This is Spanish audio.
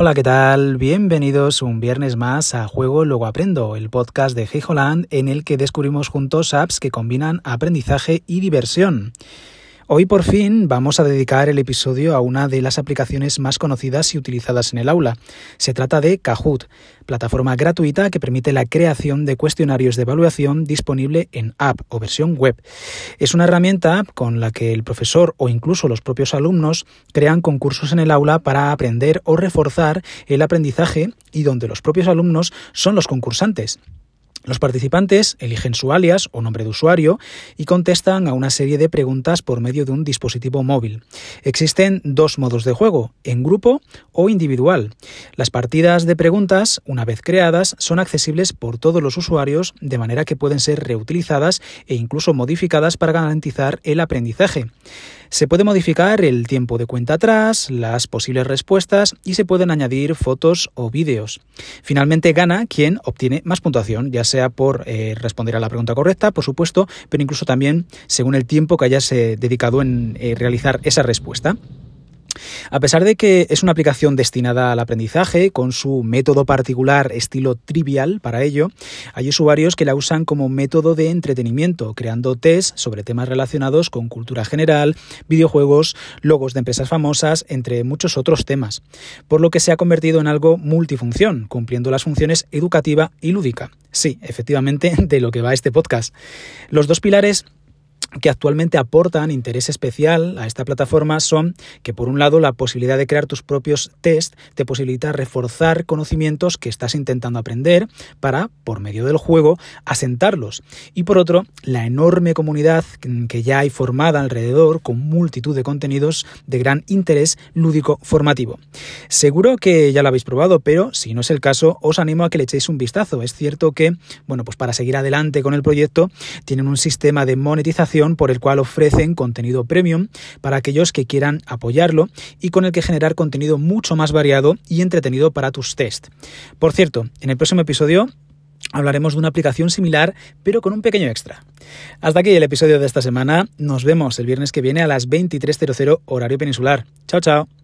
Hola, ¿qué tal? Bienvenidos un viernes más a Juego Luego Aprendo, el podcast de Hey Holland en el que descubrimos juntos apps que combinan aprendizaje y diversión. Hoy por fin vamos a dedicar el episodio a una de las aplicaciones más conocidas y utilizadas en el aula. Se trata de Kahoot, plataforma gratuita que permite la creación de cuestionarios de evaluación disponible en app o versión web. Es una herramienta con la que el profesor o incluso los propios alumnos crean concursos en el aula para aprender o reforzar el aprendizaje y donde los propios alumnos son los concursantes. Los participantes eligen su alias o nombre de usuario y contestan a una serie de preguntas por medio de un dispositivo móvil. Existen dos modos de juego, en grupo o individual. Las partidas de preguntas, una vez creadas, son accesibles por todos los usuarios de manera que pueden ser reutilizadas e incluso modificadas para garantizar el aprendizaje. Se puede modificar el tiempo de cuenta atrás, las posibles respuestas y se pueden añadir fotos o vídeos. Finalmente gana quien obtiene más puntuación, ya sea por eh, responder a la pregunta correcta, por supuesto, pero incluso también según el tiempo que hayas eh, dedicado en eh, realizar esa respuesta. A pesar de que es una aplicación destinada al aprendizaje, con su método particular estilo trivial para ello, hay usuarios que la usan como método de entretenimiento, creando tests sobre temas relacionados con cultura general, videojuegos, logos de empresas famosas, entre muchos otros temas, por lo que se ha convertido en algo multifunción, cumpliendo las funciones educativa y lúdica. Sí, efectivamente, de lo que va este podcast. Los dos pilares que actualmente aportan interés especial a esta plataforma son que por un lado la posibilidad de crear tus propios test te posibilita reforzar conocimientos que estás intentando aprender para, por medio del juego, asentarlos. Y por otro, la enorme comunidad que ya hay formada alrededor con multitud de contenidos de gran interés lúdico formativo. Seguro que ya lo habéis probado, pero si no es el caso, os animo a que le echéis un vistazo. Es cierto que, bueno, pues para seguir adelante con el proyecto, tienen un sistema de monetización por el cual ofrecen contenido premium para aquellos que quieran apoyarlo y con el que generar contenido mucho más variado y entretenido para tus test. Por cierto, en el próximo episodio hablaremos de una aplicación similar, pero con un pequeño extra. Hasta aquí el episodio de esta semana. Nos vemos el viernes que viene a las 23.00 horario peninsular. Chao, chao.